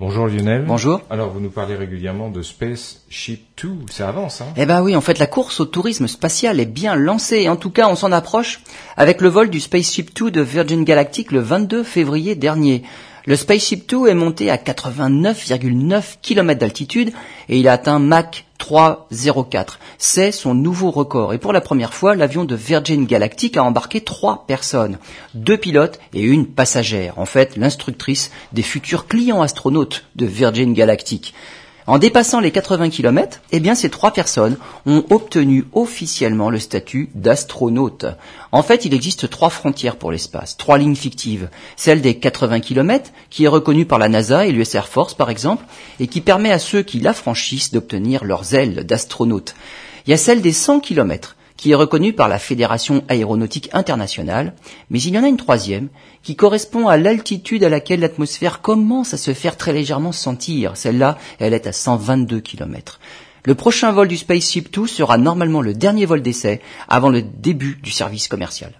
Bonjour Lionel. Bonjour. Alors vous nous parlez régulièrement de Spaceship 2, ça avance hein? Eh ben oui, en fait la course au tourisme spatial est bien lancée, en tout cas on s'en approche avec le vol du Spaceship 2 de Virgin Galactic le 22 février dernier. Le Spaceship 2 est monté à 89,9 km d'altitude et il a atteint Mach 304. C'est son nouveau record. Et pour la première fois, l'avion de Virgin Galactic a embarqué trois personnes. Deux pilotes et une passagère. En fait, l'instructrice des futurs clients astronautes de Virgin Galactic. En dépassant les 80 km, eh bien, ces trois personnes ont obtenu officiellement le statut d'astronaute. En fait, il existe trois frontières pour l'espace, trois lignes fictives. Celle des 80 km, qui est reconnue par la NASA et l'US Air Force, par exemple, et qui permet à ceux qui la franchissent d'obtenir leurs ailes d'astronaute. Il y a celle des 100 km, qui est reconnue par la Fédération aéronautique internationale, mais il y en a une troisième qui correspond à l'altitude à laquelle l'atmosphère commence à se faire très légèrement sentir. Celle-là, elle est à 122 km. Le prochain vol du Spaceship 2 sera normalement le dernier vol d'essai avant le début du service commercial.